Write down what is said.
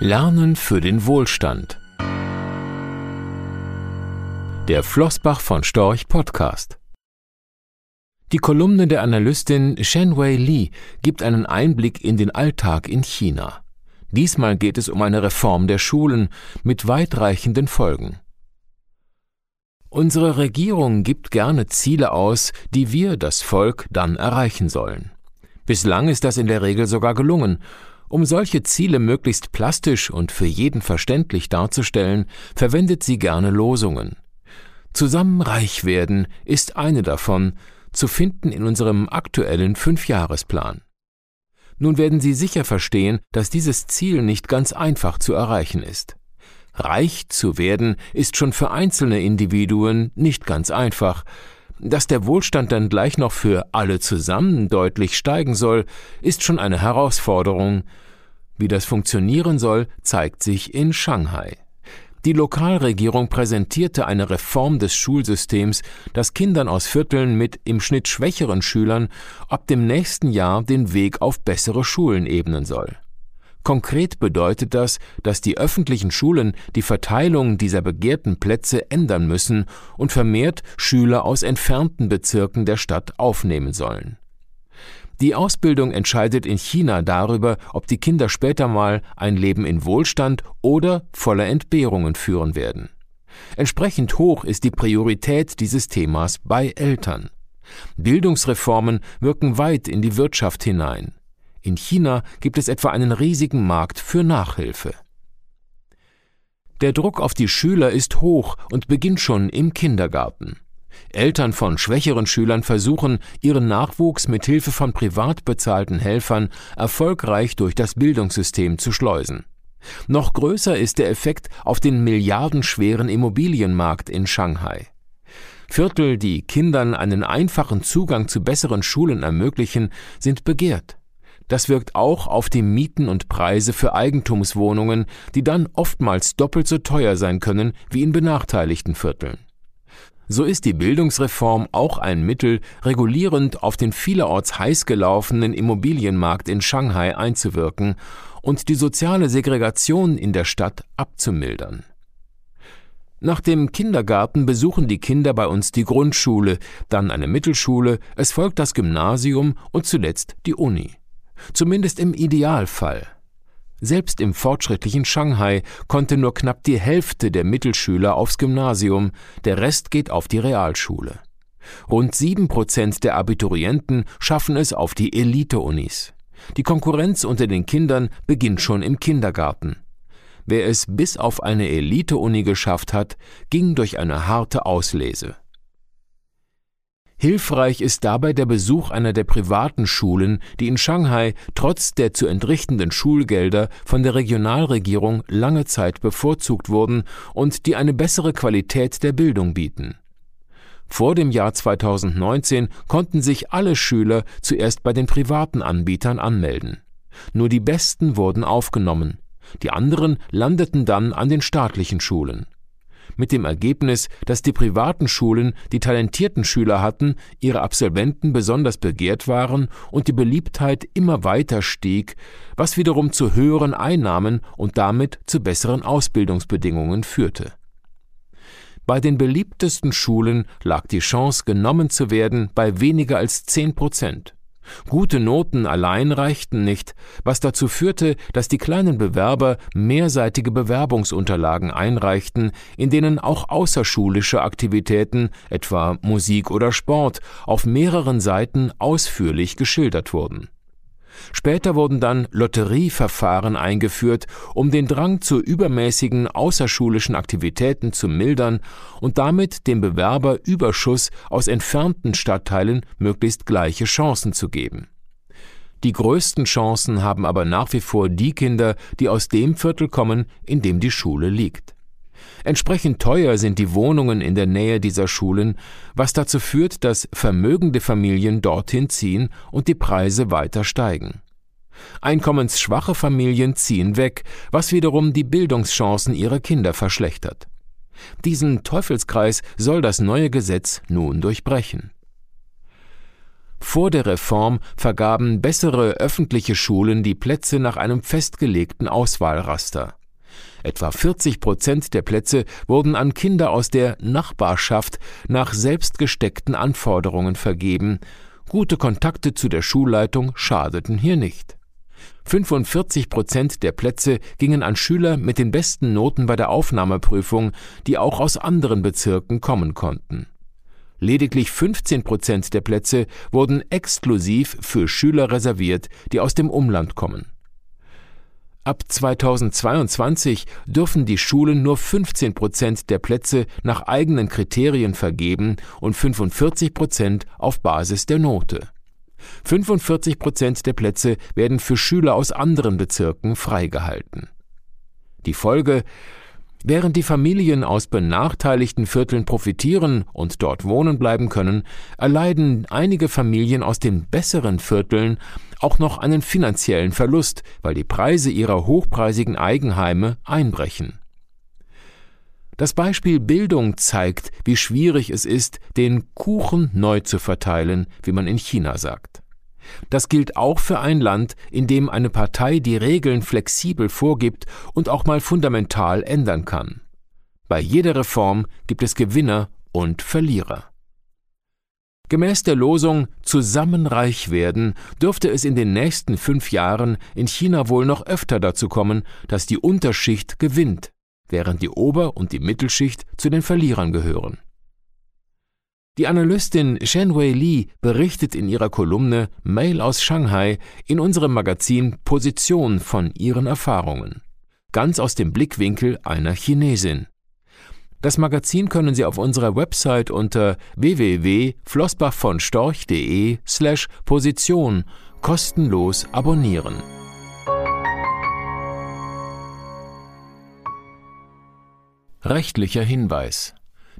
Lernen für den Wohlstand. Der Flossbach von Storch Podcast. Die Kolumne der Analystin Shenwei Li gibt einen Einblick in den Alltag in China. Diesmal geht es um eine Reform der Schulen mit weitreichenden Folgen. Unsere Regierung gibt gerne Ziele aus, die wir, das Volk, dann erreichen sollen. Bislang ist das in der Regel sogar gelungen, um solche Ziele möglichst plastisch und für jeden verständlich darzustellen, verwendet sie gerne Losungen. Zusammen reich werden ist eine davon, zu finden in unserem aktuellen Fünfjahresplan. Nun werden Sie sicher verstehen, dass dieses Ziel nicht ganz einfach zu erreichen ist. Reich zu werden ist schon für einzelne Individuen nicht ganz einfach, dass der Wohlstand dann gleich noch für alle zusammen deutlich steigen soll, ist schon eine Herausforderung. Wie das funktionieren soll, zeigt sich in Shanghai. Die Lokalregierung präsentierte eine Reform des Schulsystems, das Kindern aus Vierteln mit im Schnitt schwächeren Schülern ab dem nächsten Jahr den Weg auf bessere Schulen ebnen soll. Konkret bedeutet das, dass die öffentlichen Schulen die Verteilung dieser begehrten Plätze ändern müssen und vermehrt Schüler aus entfernten Bezirken der Stadt aufnehmen sollen. Die Ausbildung entscheidet in China darüber, ob die Kinder später mal ein Leben in Wohlstand oder voller Entbehrungen führen werden. Entsprechend hoch ist die Priorität dieses Themas bei Eltern. Bildungsreformen wirken weit in die Wirtschaft hinein. In China gibt es etwa einen riesigen Markt für Nachhilfe. Der Druck auf die Schüler ist hoch und beginnt schon im Kindergarten. Eltern von schwächeren Schülern versuchen, ihren Nachwuchs mit Hilfe von privat bezahlten Helfern erfolgreich durch das Bildungssystem zu schleusen. Noch größer ist der Effekt auf den milliardenschweren Immobilienmarkt in Shanghai. Viertel, die Kindern einen einfachen Zugang zu besseren Schulen ermöglichen, sind begehrt. Das wirkt auch auf die Mieten und Preise für Eigentumswohnungen, die dann oftmals doppelt so teuer sein können wie in benachteiligten Vierteln. So ist die Bildungsreform auch ein Mittel, regulierend auf den vielerorts heiß gelaufenen Immobilienmarkt in Shanghai einzuwirken und die soziale Segregation in der Stadt abzumildern. Nach dem Kindergarten besuchen die Kinder bei uns die Grundschule, dann eine Mittelschule, es folgt das Gymnasium und zuletzt die Uni. Zumindest im Idealfall. Selbst im fortschrittlichen Shanghai konnte nur knapp die Hälfte der Mittelschüler aufs Gymnasium, der Rest geht auf die Realschule. Rund sieben Prozent der Abiturienten schaffen es auf die Elite-Unis. Die Konkurrenz unter den Kindern beginnt schon im Kindergarten. Wer es bis auf eine Elite-Uni geschafft hat, ging durch eine harte Auslese. Hilfreich ist dabei der Besuch einer der privaten Schulen, die in Shanghai trotz der zu entrichtenden Schulgelder von der Regionalregierung lange Zeit bevorzugt wurden und die eine bessere Qualität der Bildung bieten. Vor dem Jahr 2019 konnten sich alle Schüler zuerst bei den privaten Anbietern anmelden. Nur die Besten wurden aufgenommen. Die anderen landeten dann an den staatlichen Schulen mit dem Ergebnis, dass die privaten Schulen die talentierten Schüler hatten, ihre Absolventen besonders begehrt waren und die Beliebtheit immer weiter stieg, was wiederum zu höheren Einnahmen und damit zu besseren Ausbildungsbedingungen führte. Bei den beliebtesten Schulen lag die Chance, genommen zu werden, bei weniger als zehn Prozent. Gute Noten allein reichten nicht, was dazu führte, dass die kleinen Bewerber mehrseitige Bewerbungsunterlagen einreichten, in denen auch außerschulische Aktivitäten, etwa Musik oder Sport, auf mehreren Seiten ausführlich geschildert wurden Später wurden dann Lotterieverfahren eingeführt, um den Drang zu übermäßigen außerschulischen Aktivitäten zu mildern und damit dem Bewerber Überschuss aus entfernten Stadtteilen möglichst gleiche Chancen zu geben. Die größten Chancen haben aber nach wie vor die Kinder, die aus dem Viertel kommen, in dem die Schule liegt. Entsprechend teuer sind die Wohnungen in der Nähe dieser Schulen, was dazu führt, dass vermögende Familien dorthin ziehen und die Preise weiter steigen. Einkommensschwache Familien ziehen weg, was wiederum die Bildungschancen ihrer Kinder verschlechtert. Diesen Teufelskreis soll das neue Gesetz nun durchbrechen. Vor der Reform vergaben bessere öffentliche Schulen die Plätze nach einem festgelegten Auswahlraster. Etwa 40 Prozent der Plätze wurden an Kinder aus der Nachbarschaft nach selbst gesteckten Anforderungen vergeben. Gute Kontakte zu der Schulleitung schadeten hier nicht. 45 Prozent der Plätze gingen an Schüler mit den besten Noten bei der Aufnahmeprüfung, die auch aus anderen Bezirken kommen konnten. Lediglich 15 Prozent der Plätze wurden exklusiv für Schüler reserviert, die aus dem Umland kommen. Ab 2022 dürfen die Schulen nur 15 Prozent der Plätze nach eigenen Kriterien vergeben und 45 Prozent auf Basis der Note. 45 Prozent der Plätze werden für Schüler aus anderen Bezirken freigehalten. Die Folge Während die Familien aus benachteiligten Vierteln profitieren und dort wohnen bleiben können, erleiden einige Familien aus den besseren Vierteln auch noch einen finanziellen Verlust, weil die Preise ihrer hochpreisigen Eigenheime einbrechen. Das Beispiel Bildung zeigt, wie schwierig es ist, den Kuchen neu zu verteilen, wie man in China sagt. Das gilt auch für ein Land, in dem eine Partei die Regeln flexibel vorgibt und auch mal fundamental ändern kann. Bei jeder Reform gibt es Gewinner und Verlierer. Gemäß der Losung Zusammen reich werden dürfte es in den nächsten fünf Jahren in China wohl noch öfter dazu kommen, dass die Unterschicht gewinnt, während die Ober- und die Mittelschicht zu den Verlierern gehören. Die Analystin Shenwei Li berichtet in ihrer Kolumne Mail aus Shanghai in unserem Magazin Position von ihren Erfahrungen. Ganz aus dem Blickwinkel einer Chinesin. Das Magazin können Sie auf unserer Website unter www.flossbachvonstorch.de slash Position kostenlos abonnieren. Rechtlicher Hinweis